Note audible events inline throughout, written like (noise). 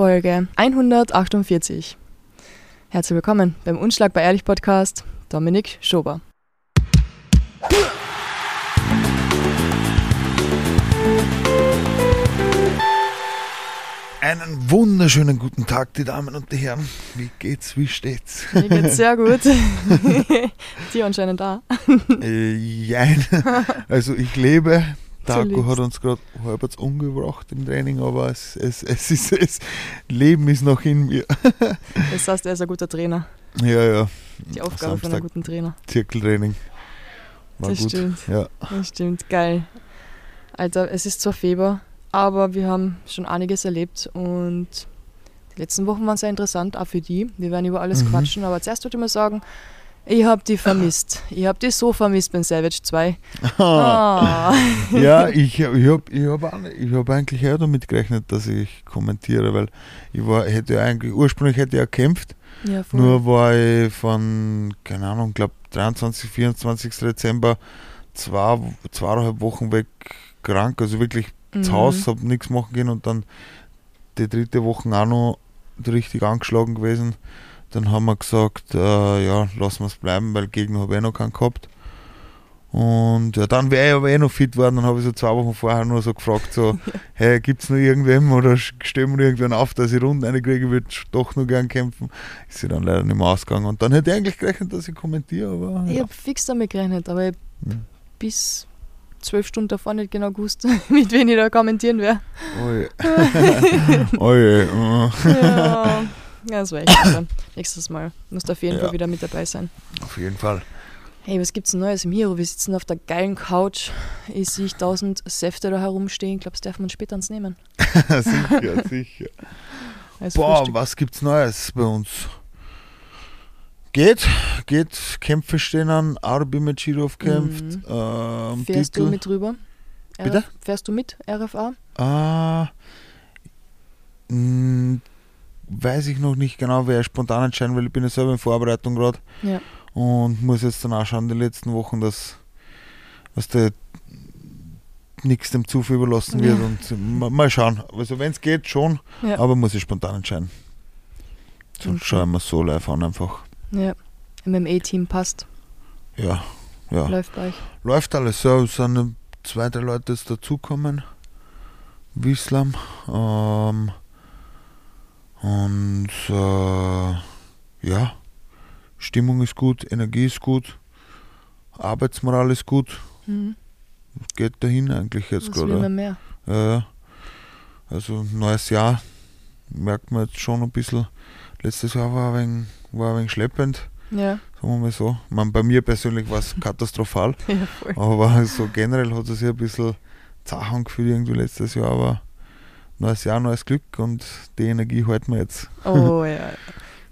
Folge 148. Herzlich willkommen beim Unschlag bei Ehrlich Podcast, Dominik Schober. Einen wunderschönen guten Tag, die Damen und die Herren. Wie geht's, wie steht's? Mir geht's sehr gut. (laughs) Dir anscheinend da. Äh, jein. Also ich lebe. Lebst. hat uns gerade halbwegs umgebracht im Training, aber es, es, es ist (laughs) es Leben ist noch in mir. (laughs) Das heißt, er ist ein guter Trainer. Ja, ja. Die Aufgabe von einem Samstag guten Trainer. Zirkeltraining. War Das gut. stimmt. Ja. Das stimmt, geil. Alter, es ist zwar Februar, aber wir haben schon einiges erlebt und die letzten Wochen waren sehr interessant, auch für die. Wir werden über alles Mhm. quatschen, aber zuerst würde ich mal sagen, ich habe die vermisst. Ich habe die so vermisst beim Savage 2. Ah. (laughs) ja, ich, ich habe ich hab auch ich hab eigentlich eher damit gerechnet, dass ich kommentiere, weil ich war, hätte eigentlich, ursprünglich hätte ich ja gekämpft, Ja. Nur war ich von, keine Ahnung, glaube 23, 24. Dezember zwei, zweieinhalb Wochen weg krank, also wirklich zu Mhm. Hause, habe nichts machen können und dann die dritte Woche auch noch richtig angeschlagen gewesen. Dann haben wir gesagt, äh, ja, lassen wir es bleiben, weil Gegner habe ich eh noch keinen gehabt. Und ja, dann wäre ich aber eh noch fit worden, dann habe ich so zwei Wochen vorher nur so gefragt, so, (laughs) hey, gibt es noch irgendwem oder stellen wir irgendwann auf, dass ich Runden reinkriege, ich würde doch noch gern kämpfen. Ist sie dann leider nicht mehr ausgegangen. Und dann hätte ich eigentlich gerechnet, dass ich kommentiere, aber Ich ja. habe fix damit gerechnet, aber ich Hm. bis zwölf Stunden davor nicht genau gewusst, (laughs) mit wem ich da kommentieren werde. Oje. Oje. Ja, ja das war echt super. Nächstes Mal musst auf jeden Ja. Fall wieder mit dabei sein. Auf jeden Fall. Hey, was gibt's Neues im Hero? Wir sitzen auf der geilen Couch. Ich sehe tausend Säfte da herumstehen. Glaubst du, darf man später uns nehmen? (laughs) sicher, sicher. Als Boah, Frühstück. was gibt's Neues bei uns? Geht, geht, Kämpfe stehen an, Arbi mit Girov kämpft. Mhm. Ähm, Fährst Titel. du mit rüber? Bitte? Fährst du mit, RFA? Ah, mh, weiß ich noch nicht genau, wer spontan entscheiden will. Ich bin ja selber in Vorbereitung gerade Ja. und muss jetzt dann auch schauen, die letzten Wochen, dass, dass der nichts dem Zufall überlassen wird Ja. und mal, schauen. Also wenn es geht, schon, Ja. aber muss ich spontan entscheiden. Sonst Okay. schaue ich mir so live an einfach. ja. MMA-Team passt. Ja, ja. Läuft bei euch. Läuft alles. Ja, es sind zwei, drei Leute jetzt dazukommen. Wislam. Ähm, und äh, ja, Stimmung ist gut, Energie ist gut, Arbeitsmoral ist gut. Mhm. Geht dahin eigentlich jetzt will gerade. man mehr. Ja. also neues Jahr merkt man jetzt schon ein bisschen. Letztes Jahr war ein wenig, war ein wenig schleppend, Ja, sagen wir mal so. Ich meine, bei mir persönlich war es (laughs) katastrophal. ja. Aber so generell hat es sich ein bisschen zart angefühlt irgendwie letztes Jahr, aber neues Jahr, neues Glück und die Energie halten wir jetzt. Oh ja. (laughs)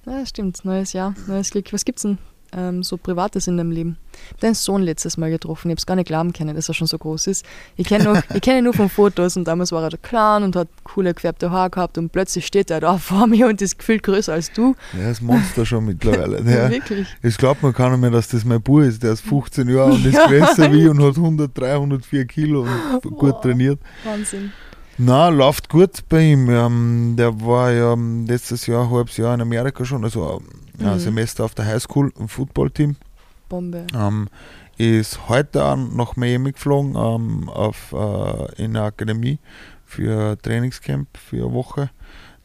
Ja, stimmt. Neues Jahr, neues Glück. Was gibt's denn ähm, so Privates in deinem Leben? Ich deinen Sohn letztes Mal getroffen. Ich hab's gar nicht glauben können, dass er schon so groß ist. Ich kenne ich kenn ihn nur von Fotos und damals war er da klein und hat coole gefärbte Haare gehabt und plötzlich steht er da (laughs) vor mir und ist gefühlt größer als du. Der ist Monster schon mittlerweile. (laughs) Der, Wirklich. es glaubt man keiner mehr, dass das mein Bub ist. Der ist 15 Jahre und ist Ja. größer wie ich und hat 100, 304 Kilo und gut Wow. trainiert. Wahnsinn. Na, läuft gut bei ihm. Ähm, der war ja ähm, letztes Jahr, ein halbes Jahr in Amerika schon, also ähm, ein Mhm. Semester auf der Highschool im Footballteam. Bombe. Ähm, ist heute nach Miami geflogen ähm, auf, äh, in eine Akademie für ein Trainingscamp für eine Woche.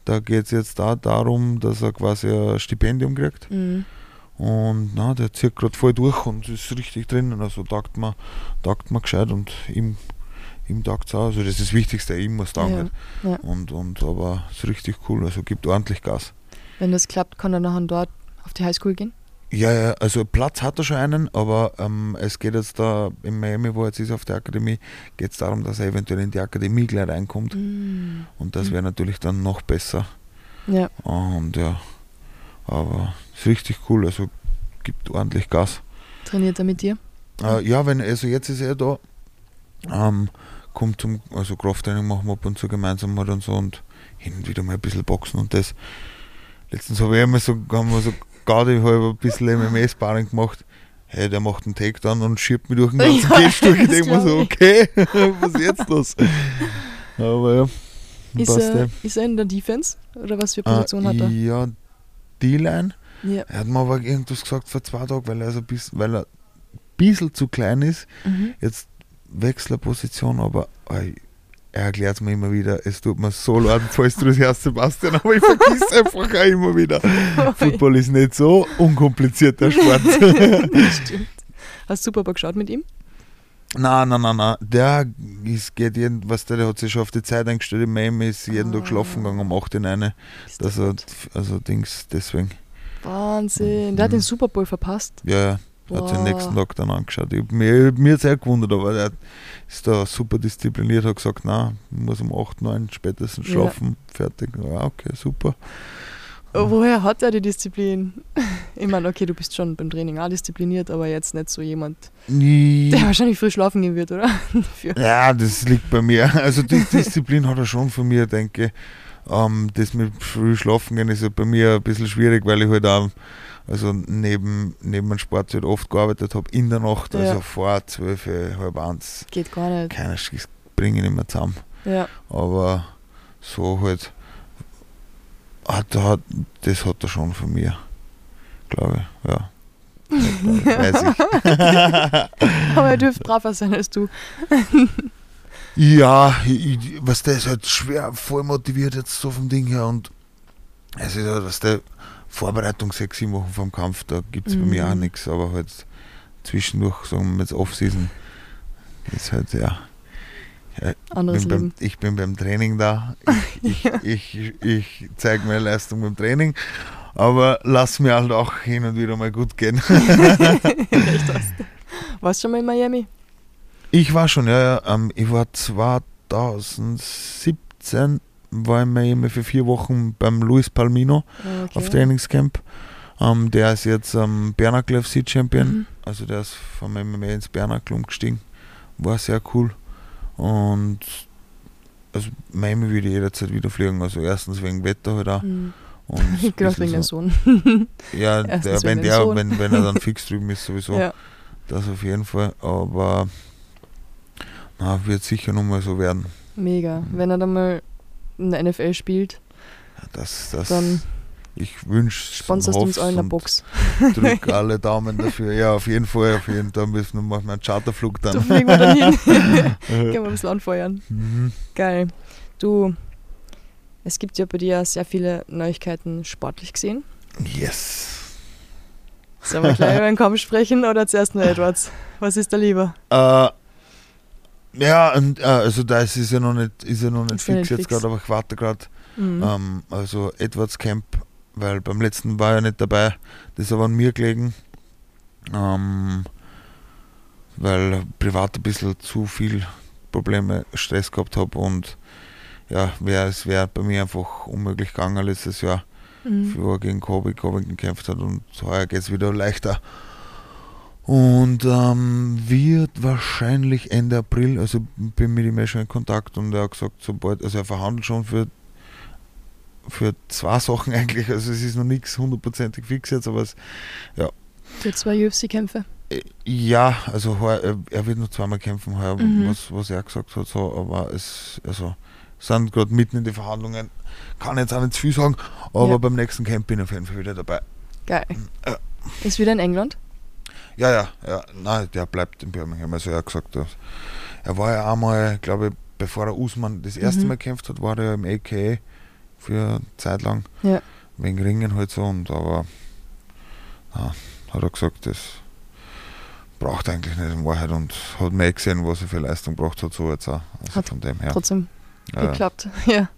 Da geht es jetzt da darum, dass er quasi ein Stipendium kriegt. Mhm. Und na, der zieht gerade voll durch und ist richtig drinnen. Also taugt man, taugt man gescheit und ihm, ihm taugt es. Also das ist das Wichtigste, ihm muss taugen. Ja, ja. Und, und aber ist richtig cool, also gibt ordentlich Gas. Wenn das klappt, kann er nachher dort auf die Highschool gehen. Ja, ja, also Platz hat er schon einen, aber ähm, es geht jetzt da in Miami, wo er jetzt ist auf der Akademie, geht es darum, dass er eventuell in die Akademie gleich reinkommt. Mhm. Und das wäre natürlich dann noch besser. Ja, Und ja, aber ist richtig cool, also gibt ordentlich Gas. trainiert er mit dir? Äh, ja, wenn, also jetzt ist er da, ähm, kommt zum, also Krafttraining machen wir ab und zu gemeinsam mal und so und hin und wieder mal ein bisschen Boxen und das. Letztens habe ich einmal so, haben wir so gerade halb ein bisschen MMA-Sparring gemacht. Hey, der macht einen Takedown und schiebt mich durch den (laughs) ganzen Ja, durch. Ich denke mir so, okay, (laughs) was ist jetzt los? Aber ja, Ist er, der. ist er in der Defense? Oder was für Position Äh, hat er? Ja, D-Line. Ja. Er hat mir aber irgendwas gesagt vor zwei Tagen, weil er, so bis, weil er ein bisschen zu klein ist. Mhm. Jetzt Wechslerposition, aber ey, er erklärt mir immer wieder, es tut mir so leid, falls du das hörst, Sebastian, aber ich vergiss (laughs) einfach auch immer wieder. Football ist nicht so unkompliziert, der Sport. (laughs) Stimmt. Hast du Super Bowl geschaut mit ihm? nein, nein, nein, nein. Der ist, geht jeden, was der, der hat sich schon auf die Zeit eingestellt, in Miami ist jeden Ah. Tag schlafen gegangen um 8 in eine. Das hat, also Dings, deswegen. Wahnsinn. Der hat Mhm. den Super Bowl verpasst. Ja, ja. Hat sich den Boah. nächsten Tag dann angeschaut. Ich, mir mir hat sehr gewundert, aber er ist da super diszipliniert, hat gesagt, na, muss um 8, 9 spätestens Ja. schlafen, fertig. Ja, okay, super. Oh, Woher hat er die Disziplin? (laughs) Ich meine, okay, du bist schon beim Training auch diszipliniert, aber jetzt nicht so jemand, der wahrscheinlich früh schlafen gehen wird, oder? (laughs) Ja, das liegt bei mir. (laughs) Also die Disziplin hat er schon von mir, denke ich. Ähm, das mit früh schlafen gehen ist ja bei mir ein bisschen schwierig, weil ich halt auch also neben, neben dem Sport halt oft gearbeitet habe in der Nacht, also Ja. vor 12, halb eins. Geht gar nicht. Keiner Schiss bringe ich nicht mehr zusammen. Ja. Aber so halt, hat, hat, das hat er schon von mir, glaube ich, ja. (laughs) Weiß ich. Aber er dürfte braver sein als du. Ja, ich- was der ist halt schwer voll motiviert jetzt so vom Ding her und es ist halt, was der Vorbereitung sechs, sieben Wochen vom Kampf, da gibt es bei mir auch Mhm. nichts, aber halt zwischendurch, sagen wir jetzt Off-Season, ist halt ja. Anderes Bin beim, ich bin beim Training da, ich, (laughs) Ja. ich, ich, ich zeige meine Leistung beim Training, aber lass mir halt auch hin und wieder mal gut gehen. (laughs) Warst du schon mal in Miami? Ich war schon, ja, ja. Ähm, ich war 2017 war in Miami für vier Wochen beim Luis Palmino Ah, Okay. auf Trainingscamp. Ähm, der ist jetzt ähm, Bernacle FC Champion, Mhm. also der ist vom MMA ins Bernacle umgestiegen. War sehr cool. Und also Miami würde jederzeit wieder fliegen. Also erstens wegen Wetter halt auch. Mhm. Und (laughs) Ich glaube wegen so- dem Sohn. (laughs) Ja, (laughs) der, wenn, der, Sohn. wenn, wenn er dann fix drüben ist sowieso. Ja. Das auf jeden Fall. Aber na, wird sicher nochmal so werden. Mega. Wenn er dann mal in der NFL spielt, Das, das, dann ich wünsche sponsorst du uns alle in der Box. (laughs) Drück (laughs) alle Daumen dafür. Ja, auf jeden Fall. Auf jeden Fall müssen wir machen einen Charterflug Da dann. fliegen wir dann hin. Können wir das Land feuern. Mhm. Geil. Du, es gibt ja bei dir sehr viele Neuigkeiten sportlich gesehen. Yes. Sollen wir gleich über den (laughs) Kampf sprechen oder zuerst nur Edwards? Was ist da lieber? Äh, ja, und, äh, also da ist es ja noch nicht, ist ja noch nicht Ist fix jetzt gerade, aber ich warte gerade. Mhm. Ähm, also Edwards Camp, weil beim letzten war er nicht dabei. Das ist aber an mir gelegen. Ähm, weil privat ein bisschen zu viel Probleme, Stress gehabt habe und ja, wär, es wäre bei mir einfach unmöglich gegangen letztes Jahr, Mhm. für gegen Kobe Covington gekämpft hat und heuer geht es wieder leichter. Und ähm, wird wahrscheinlich Ende April, also bin mit ihm schon in Kontakt und er hat gesagt, sobald, also er verhandelt schon für, für zwei Sachen (laughs) eigentlich, also es ist noch nichts hundertprozentig fix jetzt, aber es, Für zwei UFC-Kämpfe. äh, ja, also heuer, er, er wird noch zweimal kämpfen heuer, Mhm. was, was er gesagt hat, so, aber es, also sind gerade mitten in die Verhandlungen, kann jetzt auch nicht zu viel sagen, aber Ja. beim nächsten Camp bin ich auf jeden Fall wieder dabei. Geil. Ja. Ist wieder in England? Ja, ja, ja, nein, der bleibt in Birmingham. Also er hat gesagt, er war ja einmal, glaube ich, bevor er Usman das erste Mhm. Mal gekämpft hat, war er ja im AKA für eine Zeit lang. Ja. Wegen Ringen halt so und aber ja, hat er gesagt, das braucht er eigentlich nicht in Wahrheit und hat eh gesehen, was er für Leistung gebracht hat, so jetzt auch. Also Hat von dem her. Trotzdem Ja, geklappt. (laughs) Ja.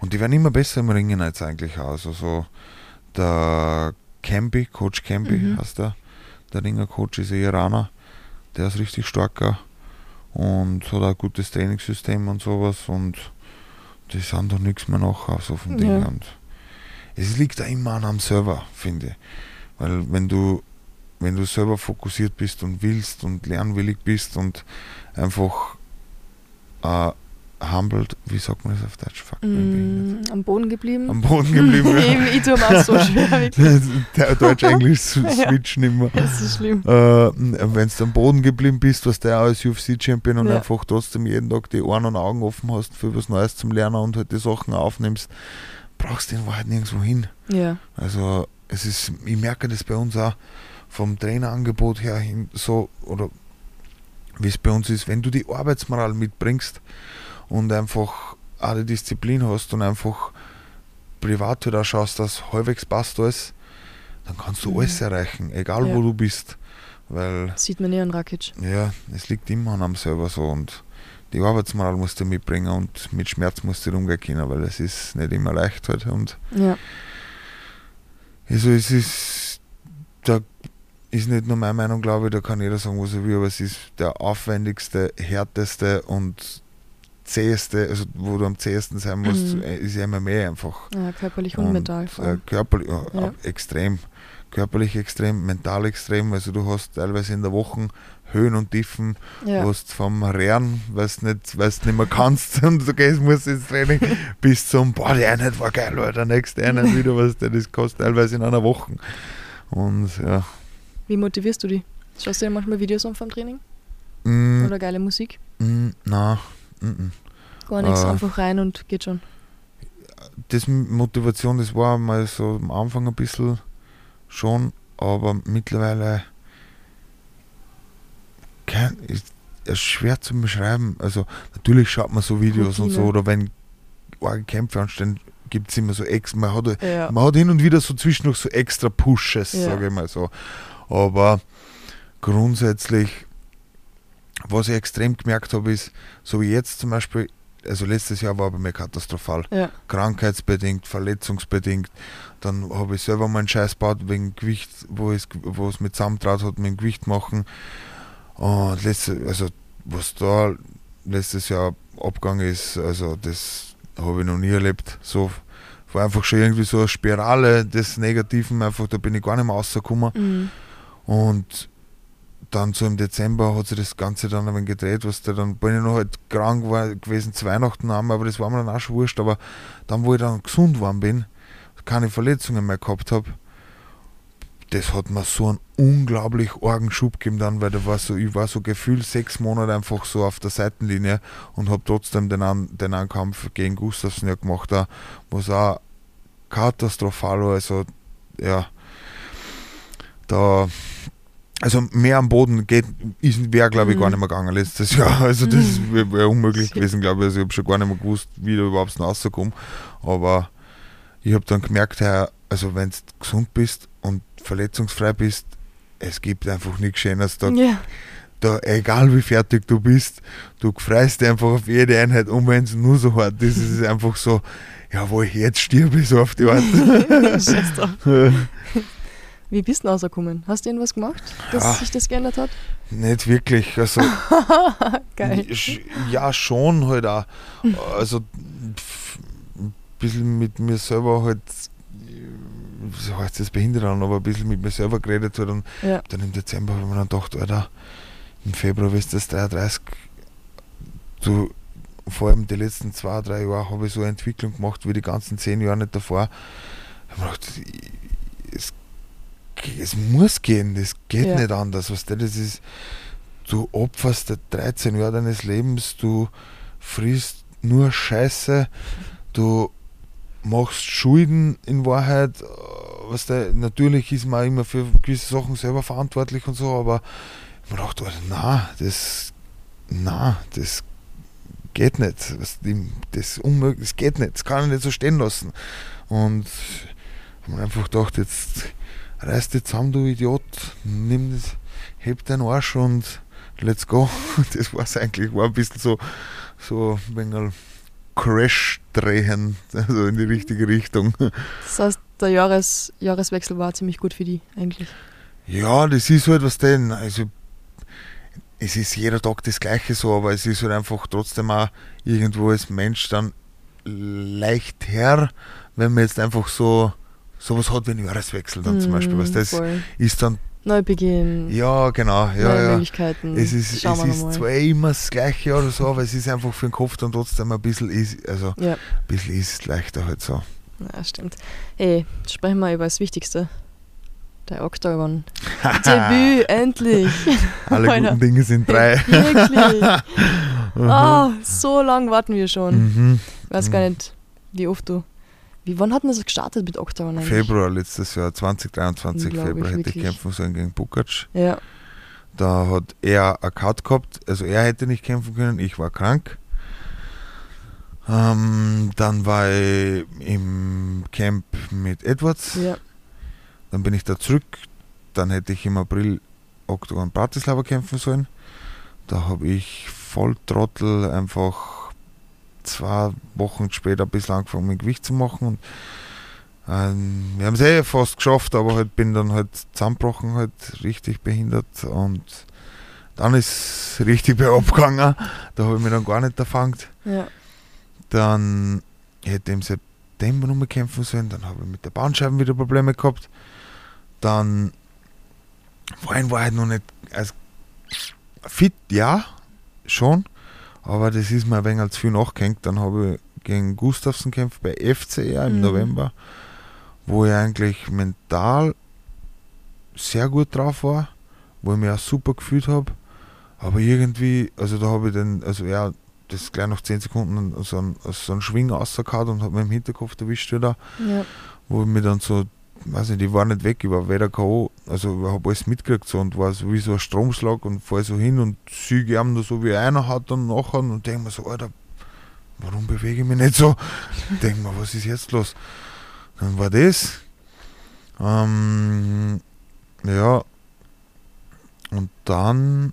Und die werden immer besser im Ringen jetzt eigentlich auch. Also so der Camby, Coach Camby Mhm. heißt der, der Ringer-Coach ist ein Iraner, der ist richtig starker und hat auch ein gutes Trainingssystem und sowas und die sind doch nichts mehr nachher so vom Ding. Ja. Und es liegt da immer an am Server, finde ich. Weil wenn du, wenn du selber fokussiert bist und willst und lernwillig bist und einfach äh, humbled, wie sagt man das auf Deutsch? Fuck, mm, am Boden geblieben. Am Boden geblieben. (laughs) Eben, ich tue mir auch so schwer. (laughs) Deutsch-Englisch-Switch (laughs) ja. nicht mehr. Das ist schlimm. Äh, Wenn du am Boden geblieben bist, was der als UFC-Champion und Ja. einfach trotzdem jeden Tag die Ohren und Augen offen hast für was Neues zum Lernen und halt die Sachen aufnimmst, brauchst du in Wahrheit nirgendwo hin. Ja. Also es ist, ich merke das bei uns auch vom Trainerangebot her hin so, oder wie es bei uns ist, wenn du die Arbeitsmoral mitbringst und einfach auch die Disziplin hast und einfach privat halt auch schaust, dass halbwegs passt alles, dann kannst du Mhm. alles erreichen, egal Ja. wo du bist. Weil, Sieht man eh an Rakic. ja, es liegt immer an einem selber so und die Arbeitsmoral musst du mitbringen und mit Schmerz musst du umgehen können, weil es ist nicht immer leicht halt und Ja. Also es ist, da ist nicht nur meine Meinung, glaube ich, da kann jeder sagen, was er will, aber es ist der aufwendigste, härteste und zäheste, also wo du am zähesten sein musst, Mhm. äh, ist ja MMA einfach. ja, körperlich und, mental. vor Äh, körperlich, ja, Ja. extrem. Körperlich extrem, mental extrem. Also du hast teilweise in der Woche Höhen und Tiefen, Ja. du hast vom Rehren, weil du nicht, weil's nicht mehr kannst (laughs) und du gehst, musst ins Training, bis zum, boah, die Einheit war geil, oder der nächste Einheit (laughs) wieder, was der das kostet, teilweise in einer Woche. Und ja. Wie motivierst du die? Schaust du dir manchmal Videos an vom Training? Mm, Oder geile Musik? mm, na, mm, mm. Gar nichts, Äh. einfach rein und geht schon. Das Motivation, das war mal so am Anfang ein bisschen schon, aber mittlerweile kein, ist, ist schwer zu beschreiben. Also natürlich schaut man so Videos und so, Routine. oder wenn arge Kämpfe anstehen, gibt es immer so ex, man hat, Ja. man hat hin und wieder so zwischendurch so extra Pushes, Ja. sage ich mal so. Aber grundsätzlich, was ich extrem gemerkt habe, ist, so wie jetzt zum Beispiel, also letztes Jahr war bei mir katastrophal Ja. krankheitsbedingt, verletzungsbedingt. Dann habe ich selber mal einen Scheiß gebaut wegen Gewicht, wo es, wo es mit zusammentraut hat, mit dem Gewicht machen. Und letzte, also was da letztes Jahr abgegangen ist, also das habe ich noch nie erlebt. So war einfach schon irgendwie so eine Spirale des Negativen, einfach da bin ich gar nicht mehr rausgekommen. Mhm. Und dann so im Dezember hat sich das Ganze dann ein gedreht, was da dann bin ich noch halt krank war, gewesen zu Weihnachten haben, aber das war mir dann auch schon wurscht. Aber dann, wo ich dann gesund geworden bin, keine Verletzungen mehr gehabt habe, das hat mir so einen unglaublich argen Schub gegeben dann, weil da war so, ich war so gefühlt sechs Monate einfach so auf der Seitenlinie und habe trotzdem den, an, den einen Kampf gegen Gustafsson ja gemacht, was auch katastrophal war. Also ja, da also mehr am Boden geht, wäre glaube ich gar Mhm. nicht mehr gegangen letztes Jahr. (laughs) Also das Mhm. wäre wär unmöglich gewesen, glaube ich. Also ich habe schon gar nicht mehr gewusst, wie da überhaupt noch rauskomme. Aber ich habe dann gemerkt, also wenn du gesund bist und verletzungsfrei bist, es gibt einfach nichts Schönes. Da, Ja. da, egal wie fertig du bist, du freust dich einfach auf jede Einheit um, wenn es nur so hart ist. Es ist (laughs) einfach so, jawohl, jetzt stirb ich so auf die Art. (laughs) Scheiß drauf. Wie bist du denn rausgekommen? Hast du irgendwas gemacht, dass Ja. sich das geändert hat? Nicht wirklich. Also (laughs) Geil. Ja, schon halt auch. Also pf, ein bisschen mit mir selber halt, so heißt das behindert an, aber ein bisschen mit mir selber geredet halt und Ja. dann im Dezember habe ich mir dann gedacht, Alter, im Februar wirst du das 33. Du, vor allem die letzten zwei, drei Jahre habe ich so eine Entwicklung gemacht wie die ganzen zehn Jahre nicht davor. Ich habe mir gedacht, es, es muss gehen, das geht Ja. nicht anders. Was das ist, du opferst da 13 Jahre deines Lebens, du frisst nur Scheiße, du machst Schulden in Wahrheit. äh, Was der, natürlich ist man immer für gewisse Sachen selber verantwortlich und so, aber gedacht, Alter, na, das, na, das geht nicht. Das ist unmöglich, das geht nicht, das kann ich nicht so stehen lassen. Und mir einfach gedacht, jetzt reiß dich zusammen, du Idiot, nimm das, heb deinen Arsch und let's go. (laughs) Das war es eigentlich, war ein bisschen so, so ein wenig Crash drehen, also in die richtige Richtung. Das heißt, der Jahres Jahreswechsel war ziemlich gut für die eigentlich. Ja, das ist halt was denn. Also, es ist jeder Tag das Gleiche so, aber es ist halt einfach trotzdem auch irgendwo als Mensch dann leicht her, wenn man jetzt einfach so sowas hat wie einen Jahreswechsel dann zum Beispiel. Was das Mm, voll. ist dann Neubeginn, Ja, genau, ja, neue ja. Möglichkeiten. Es ist, Schauen es ist zwar immer das Gleiche oder so, aber es ist einfach für den Kopf dann trotzdem ein bisschen, easy, also Ja, ein bisschen ist leichter halt so. ja, stimmt. Hey, sprechen wir über das Wichtigste. Der Octagon. Debüt, (laughs) endlich. Alle Alter. guten Dinge sind drei. (laughs) Wirklich. Oh, (laughs) so lang warten wir schon. Mhm. Ich weiß gar nicht, wie oft du. Wie, wann hat denn das gestartet mit Octagon eigentlich? Februar letztes Jahr, 2023, Unglaublich, Februar hätte ich wirklich. kämpfen sollen gegen Bukac. Ja, Da hat er eine Cut gehabt, also er hätte nicht kämpfen können, ich war krank. Ähm, dann war ich im Camp mit Edwards, ja. dann bin ich da zurück, dann hätte ich im April Octagon Bratislava kämpfen sollen. Da habe ich voll Trottel einfach zwei Wochen später ein bisschen angefangen mit Gewicht zu machen. Und, ähm, wir haben es eh fast geschafft, aber halt bin dann halt zusammengebrochen, halt richtig behindert und dann ist es richtig bergab gegangen. Da habe ich mich dann gar nicht erfangen. ja. Dann hätte ich im September nochmal kämpfen sollen. Dann habe ich mit der Bandscheiben wieder Probleme gehabt. Dann vorhin war ich noch nicht also fit, ja, schon. Aber das ist mir ein wenig zu viel nachgehängt. Dann habe ich gegen Gustafsson gekämpft bei FCR im Mhm. November, wo ich eigentlich mental sehr gut drauf war, wo ich mich auch super gefühlt habe. Aber irgendwie, also da habe ich den, also ja, das gleich nach 10 Sekunden so einen, so einen Schwing rausgehauen und habe mich im Hinterkopf erwischt wieder, ja. wo ich mir dann so, weiß nicht, ich war nicht weg, ich war weder K.O., also ich habe alles mitgekriegt so und war so wie so ein Stromschlag und fall so hin und siege ihm da so wie einer hat dann nachher und denke mir so, Alter, warum bewege ich mich nicht so? (laughs) denke mir, was ist jetzt los? Dann war das. Ähm, ja. Und dann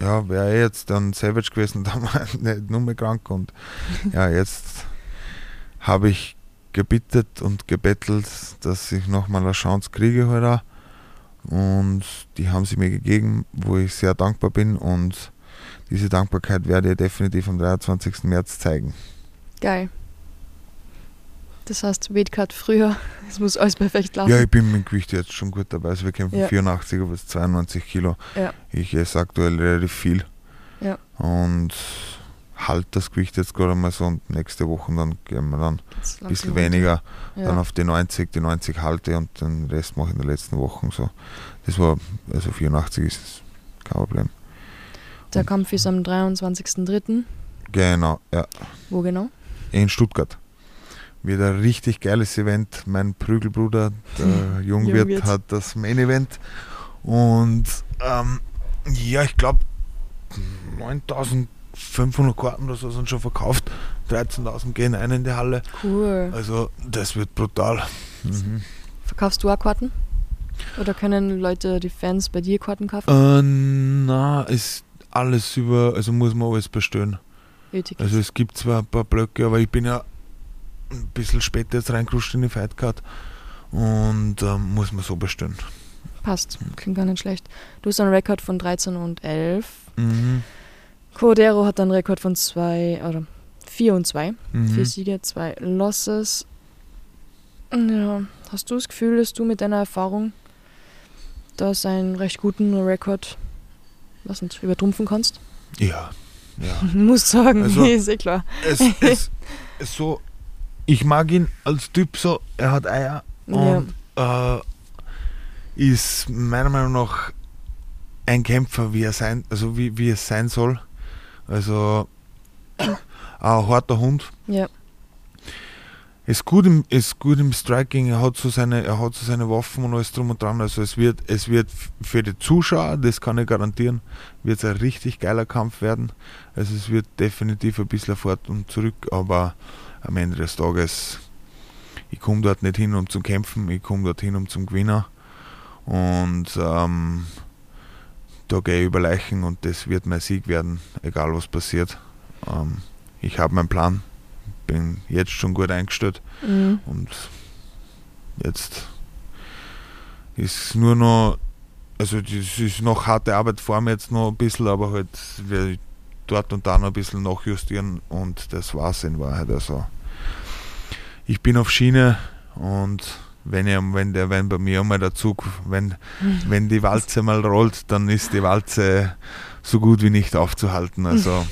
ja, wäre jetzt dann Savage gewesen, (laughs) dann war ich nicht nur mehr krank und ja, jetzt habe ich gebittet und gebettelt, dass ich nochmal eine Chance kriege heute und die haben sie mir gegeben, wo ich sehr dankbar bin und diese Dankbarkeit werde ich definitiv am 23. März zeigen. Geil. Das heißt, Weightcut früher, (laughs) es muss alles perfekt laufen. Ja, ich bin mit dem Gewicht jetzt schon gut dabei. Also wir kämpfen Ja. 84 bis 92 Kilo. Ja. Ich esse aktuell relativ viel. Ja. Und halt das Gewicht jetzt gerade mal so und nächste Woche dann gehen wir dann ein bisschen weniger, Ja. dann auf die 90, die 90 halte und den Rest mache ich in den letzten Wochen so. Das war, also 84 ist kein Problem. Der Kampf ist am 23.03. Genau, ja. Wo genau? In Stuttgart. Wieder ein richtig geiles Event. Mein Prügelbruder, der (laughs) Jungwirt, Jungwirt. hat das Main Event. Und ähm, ja, ich glaube 9500 Karten oder so sind schon verkauft. 13.000 gehen ein in die Halle. Cool. Also das wird brutal. Mhm. Verkaufst du auch Karten? Oder können Leute, die Fans bei dir Karten kaufen? Äh, na, ist alles über, also muss man alles bestellen. Ethik. Also es gibt zwar ein paar Blöcke, aber ich bin ja ein bisschen später jetzt reingerutscht in die Fightcard und ähm, muss man so bestellen. Passt. Klingt gar nicht schlecht. Du hast einen Rekord von 13 und 11. Mhm. Codero hat einen Rekord von 2 oder 4 und 2. Mhm. Vier Siege, zwei Losses. Ja, hast du das Gefühl, dass du mit deiner Erfahrung das einen recht guten Rekord was nicht, übertrumpfen kannst? Ja, ja. (laughs) Muss sagen, Also- nee, (laughs) ist eh klar. es, es so, ich mag ihn als Typ so, er hat Eier Ja. und äh, ist meiner Meinung nach ein Kämpfer, wie er sein, also wie, wie es sein soll. Also ein harter Hund. Ja, Ist gut im, ist gut im Striking, er hat so seine, er hat so seine Waffen und alles drum und dran. Also es wird, es wird für die Zuschauer, das kann ich garantieren, wird es ein richtig geiler Kampf werden. Also es wird definitiv ein bisschen fort und zurück, aber am Ende des Tages, ich komme dort nicht hin, um zu kämpfen, ich komme dort hin, um zum Gewinnen. Und ähm, da gehe ich über Leichen und das wird mein Sieg werden, egal was passiert. Ähm, ich habe meinen Plan, bin jetzt schon gut eingestellt mhm. und jetzt ist nur noch, also das ist noch harte Arbeit vor mir jetzt noch ein bisschen, aber halt werde ich dort und da noch ein bisschen nachjustieren und das war's in Wahrheit. Also ich bin auf Schiene und wenn, ich, wenn, der, wenn bei mir einmal der Zug, wenn, wenn die Walze mal rollt, dann ist die Walze so gut wie nicht aufzuhalten. Also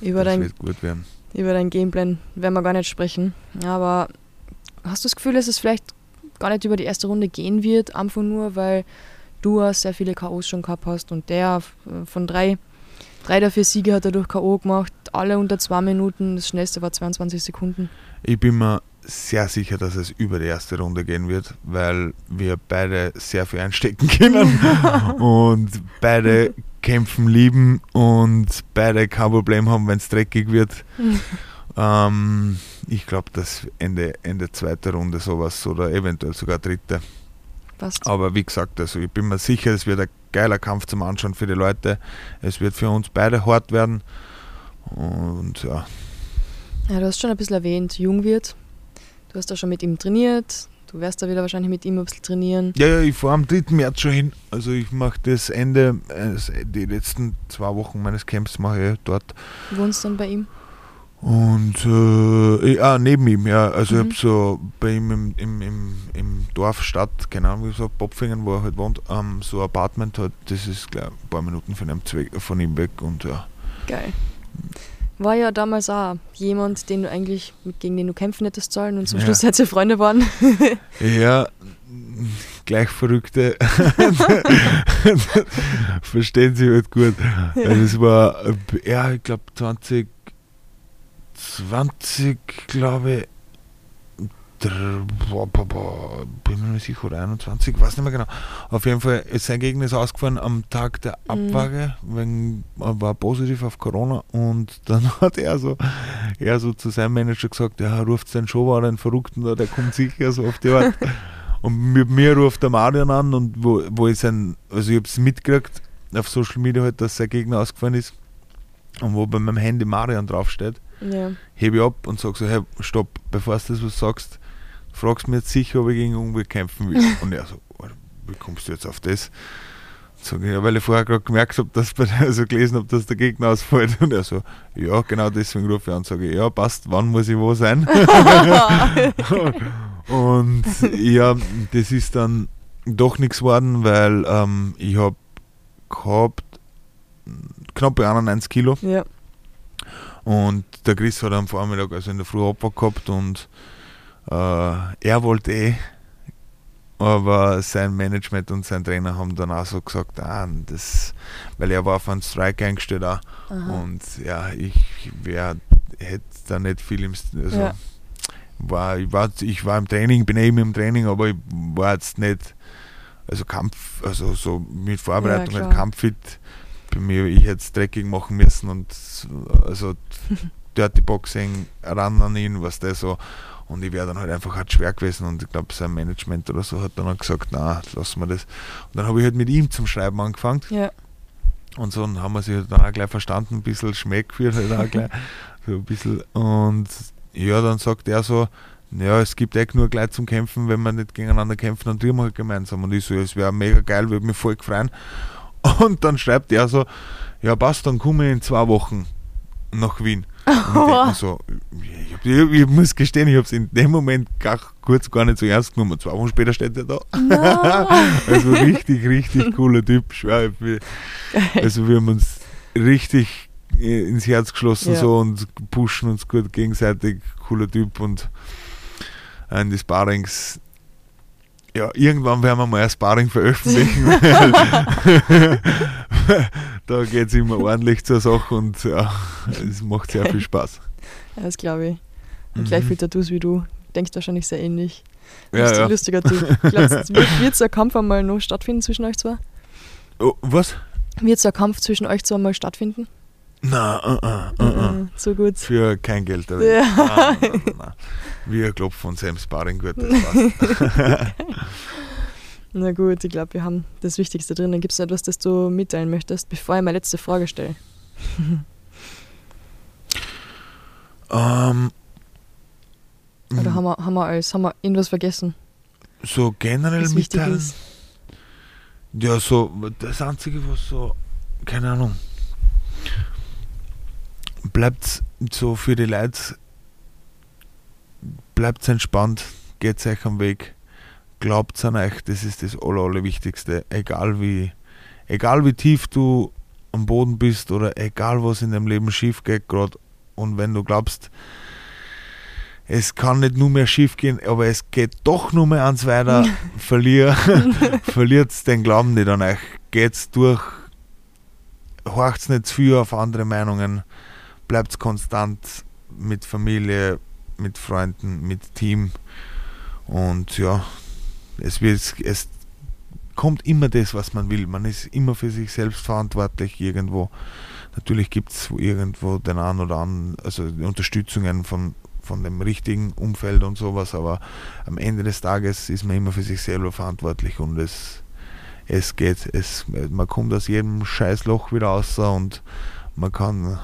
über das dein, wird gut werden. über dein Gameplan werden wir gar nicht sprechen. Aber hast du das Gefühl, dass es vielleicht gar nicht über die erste Runde gehen wird, einfach nur, weil du hast sehr viele K.O.s schon gehabt hast und der von drei, drei der vier Siege hat er durch K.O. gemacht, alle unter zwei Minuten, das schnellste war 22 Sekunden. Ich bin mir sehr sicher, dass es über die erste Runde gehen wird, weil wir beide sehr viel einstecken können (laughs) und beide kämpfen lieben und beide kein Problem haben, wenn es dreckig wird. ähm, ich glaube, dass Ende, Ende zweite Runde sowas oder eventuell sogar dritte. Passt. Aber wie gesagt, also ich bin mir sicher, es wird ein geiler Kampf zum Anschauen für die Leute. Es wird für uns beide hart werden. Und ja, Ja, du hast schon ein bisschen erwähnt, Jungwirt. Du hast da schon mit ihm trainiert. Du wirst da wieder wahrscheinlich mit ihm ein bisschen trainieren. Ja, ja, ich fahre am 3. März schon hin. Also ich mache das Ende, äh, die letzten zwei Wochen meines Camps mache ich dort. Wohnst dann bei ihm? Und äh, ich- ah, neben ihm, ja. Also Mhm. ich habe so bei ihm im, im, im, im Dorf, Stadt, keine Ahnung wie gesagt, Popfingen, wo er halt wohnt, ähm, so ein Apartment hat, das ist gleich ein paar Minuten von ihm, Zweck, von ihm weg und ja. Geil. War ja damals auch jemand, den du eigentlich, gegen den du kämpfen hättest sollen und zum Ja. Schluss seid ihr Freunde geworden. (laughs) Ja, gleich Verrückte. (laughs) Verstehen sie halt gut. Also es war, äh, ja, ich glaube 20, 20, glaube ich, dr- boah, boah, boah, bin mir nicht sicher, oder 21, weiß nicht mehr genau. Auf jeden Fall, ist sein Gegner ist ausgefallen am Tag der Mhm. Abwaage, wegen, er war positiv auf Corona und (laughs) dann hat er so, er so zu seinem Manager gesagt, ja, ruft seinen Showwar einen Verrückten da, der kommt sicher so auf die Art. (laughs) Und mit mir ruft der Marian an und wo, wo ich sein, also ich habe es mitgekriegt auf Social Media halt, dass sein Gegner ausgefallen ist und wo bei meinem Handy Marian draufsteht, ja. hebe ich ab und sage so, hey, stopp, bevor du das was sagst, fragst mich jetzt sicher, ob ich gegen Unge kämpfen will. (laughs) Und er so, "Alter, wie kommst du jetzt auf das? Sag ich, ja, weil ich vorher gerade gemerkt habe, dass bei der, (laughs) also gelesen habe, dass der Gegner ausfällt. Und er so, ja, genau deswegen rufe ich an und sage, ja, passt, wann muss ich wo sein? (laughs) und ja, das ist dann doch nichts geworden, weil ähm, ich habe gehabt knappe 91 Kilo ja. und der Chris hat am Vormittag, also in der Früh Abfahrt gehabt und er wollte eh, aber sein Management und sein Trainer haben dann auch so gesagt, ah, das, weil er war auf einen Strike eingestellt auch. Aha. Und ja, ich wär, hätte da nicht viel im, also Ja. war, ich war, ich war im Training, bin eben im Training, aber ich war jetzt nicht, also Kampf, also so mit Vorbereitung, Ja, klar. Kampffit, bei mir, ich hätte es dreckig machen müssen und also (laughs) Dirty Boxing ran an ihn, was der so, und ich wäre dann halt einfach halt schwer gewesen und ich glaube sein Management oder so hat dann auch gesagt, na, lassen wir das. Und dann habe ich halt mit ihm zum Schreiben angefangen ja. und so und haben wir sich halt dann auch gleich verstanden, ein bisschen Schmeck geführt halt auch gleich, (laughs) so ein bisschen und ja, dann sagt er so, ja, es gibt echt nur gleich zum Kämpfen, wenn wir nicht gegeneinander kämpfen, dann tun wir halt gemeinsam. Und ich so, es wäre mega geil, würde mich voll freuen. (laughs) Und dann schreibt er so, ja passt, dann komme ich in zwei Wochen nach Wien. Mir (laughs) so, ich, ich, ich muss gestehen, ich habe es in dem Moment gar, kurz gar nicht so ernst genommen. Zwei Wochen später steht er da. (laughs) also richtig, richtig cooler Typ. Also wir haben uns richtig ins Herz geschlossen Ja. so und pushen uns gut gegenseitig. Cooler Typ und äh, in die Sparrings. Ja, irgendwann werden wir mal ein Sparring veröffentlichen, (laughs) da geht es immer ordentlich zur Sache und ja, es macht sehr viel Spaß. Ja, das glaube ich. Und gleich Mhm. viel Tattoos wie du. Denkst wahrscheinlich sehr ähnlich. Ja, Lustig- ja. Lustiger Typ. Glaubst du, wird, wird so ein Kampf einmal noch stattfinden zwischen euch zwei? Oh, was? Wird so ein Kampf zwischen euch zwei mal stattfinden? Na, uh, uh, uh. Mhm, So gut. Für kein Geld. Ja. Nein, nein, nein. Wir klopfen uns im Sparring gut, das passt. (laughs) (laughs) Na gut, ich glaube, wir haben das Wichtigste drin. Dann gibt es etwas, das du mitteilen möchtest, bevor ich meine letzte Frage stelle. (laughs) ähm, Oder haben wir, haben wir alles? Haben wir irgendwas vergessen, so generell mitteilen. Ja, so das Einzige, was so, keine Ahnung, bleibt so für die Leute, bleibt entspannt, geht euch am Weg, glaubt an euch, das ist das Aller, Allerwichtigste. Egal wie, egal wie tief du am Boden bist oder egal was in deinem Leben schief geht gerade und wenn du glaubst, es kann nicht nur mehr schief gehen, aber es geht doch nur mehr ans weiter, (laughs) verlier, (laughs) verliert den Glauben nicht an euch. Geht's durch, horcht nicht zu viel auf andere Meinungen, bleibt konstant mit Familie, mit Freunden, mit Team und ja, es, wird, es kommt immer das, was man will. Man ist immer für sich selbst verantwortlich irgendwo. Natürlich gibt es irgendwo den einen oder anderen, also Unterstützungen von, von dem richtigen Umfeld und sowas, aber am Ende des Tages ist man immer für sich selber verantwortlich und es, es geht, es, man kommt aus jedem Scheißloch wieder raus und man kann,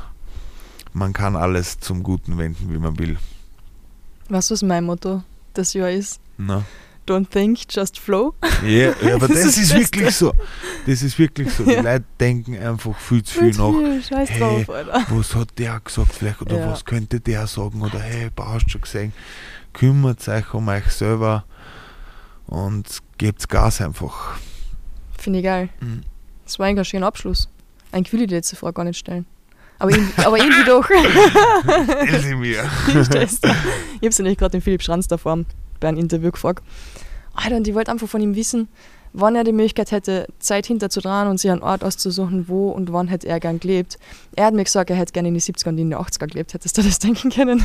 man kann alles zum Guten wenden, wie man will. Weißt du, was mein Motto das Jahr ist? Na? Don't think, just flow. Ja, ja (laughs) aber das, Das ist, wirklich so. Das ist wirklich so. Die Ja. Leute denken einfach viel zu viel nach. Viel Scheiß Hey, drauf, Alter. Was hat der gesagt vielleicht oder Ja. was könnte der sagen oder hey, hast schon gesehen. Kümmert euch um euch selber und gebt Gas einfach. Finde ich geil. Mhm. Das war eigentlich ein schöner Abschluss. Eigentlich will ich die letzte Frage gar nicht stellen. Aber, irgendwie- (laughs) aber irgendwie doch. Elsie mir. (laughs) Ich dir. Ich habe nämlich gerade den Philipp Schranz da vor bei einem Interview gefragt. Alter, und ich wollte einfach von ihm wissen, wann er die Möglichkeit hätte, Zeit hinterzudrehen und sich einen Ort auszusuchen, wo und wann hätte er gern gelebt. Er hat mir gesagt, er hätte gerne in die 70er und in die 80er gelebt. Hättest du das (laughs) denken können?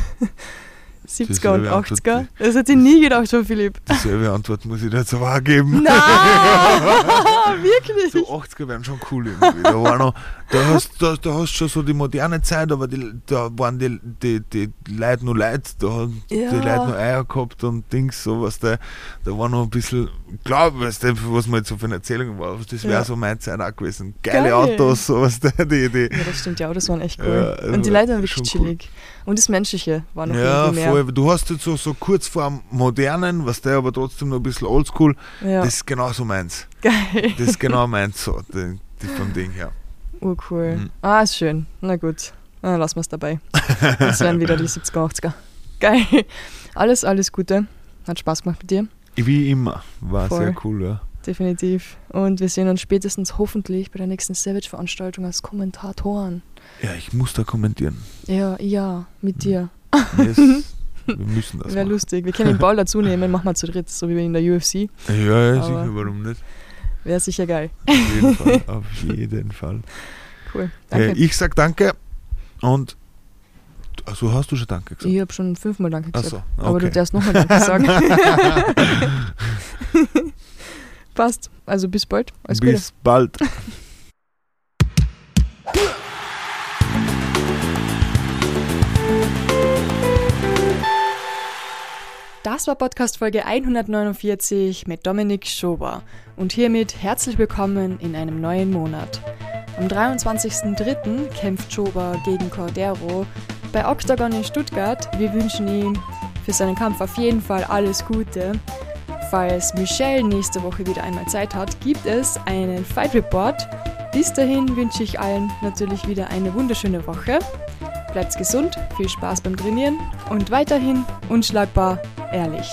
70er und Dieselbe Antwort, 80er? Das hätte ich nie gedacht von Philipp. Dieselbe Antwort muss ich aber auch geben. Nein, (laughs) wirklich. So 80er wären schon cool irgendwie. Da, war noch, da, hast, da, da hast schon so die moderne Zeit, aber die, da waren die, die, die Leute nur Leute, da haben Ja. die Leute nur Eier gehabt und Dings, sowas. Da, da war noch ein bisschen, klar, weißt du, was man jetzt so für eine Erzählung war, das wäre Ja. so meine Zeit auch gewesen. Geile Geil. Autos, sowas, die, die, die Ja, das stimmt ja, das waren echt cool. Ja, also und die Leute waren wirklich schon cool. chillig. Und das Menschliche war noch Ja, irgendwie mehr. voll. Du hast jetzt so, so kurz vor dem Modernen, was der aber trotzdem noch ein bisschen oldschool, Ja, das ist genau so meins. geil. Das ist genau meins so, die, die vom Ding her. Urcool. Mhm. Ah, ist schön. Na gut, dann lassen wir es dabei. Das wären wieder die 70er, 80er. Geil. Alles, alles Gute. Hat Spaß gemacht mit dir, Wie immer, war Voll. sehr cool, ja. definitiv. Und wir sehen uns spätestens hoffentlich bei der nächsten Savage-Veranstaltung als Kommentatoren. Ja, ich muss da kommentieren. Ja, ja, mit dir. Yes, (laughs) wir müssen das Wäre lustig. Wir können den Ball dazu nehmen, machen wir zu dritt, so wie wir in der UFC. Ja, ja Aber- sicher, warum nicht? Wäre sicher geil. Auf jeden Fall, auf jeden Fall. Cool. Äh, Danke. ich sag danke und also hast du schon danke gesagt? ich habe schon fünfmal Danke gesagt. so, Aber du okay. darfst nochmal Danke sagen. (laughs) (laughs) Passt. Also bis bald. Alles Gute. Bis bald. Das war Podcast Folge 149 mit Dominik Schober und hiermit herzlich willkommen in einem neuen Monat. Am 23.03. kämpft Schober gegen Cordero bei Octagon in Stuttgart. Wir wünschen ihm für seinen Kampf auf jeden Fall alles Gute. Falls Michelle nächste Woche wieder einmal Zeit hat, gibt es einen Fight Report. Bis dahin wünsche ich allen natürlich wieder eine wunderschöne Woche. Bleibt gesund, viel Spaß beim Trainieren und weiterhin unschlagbar ehrlich.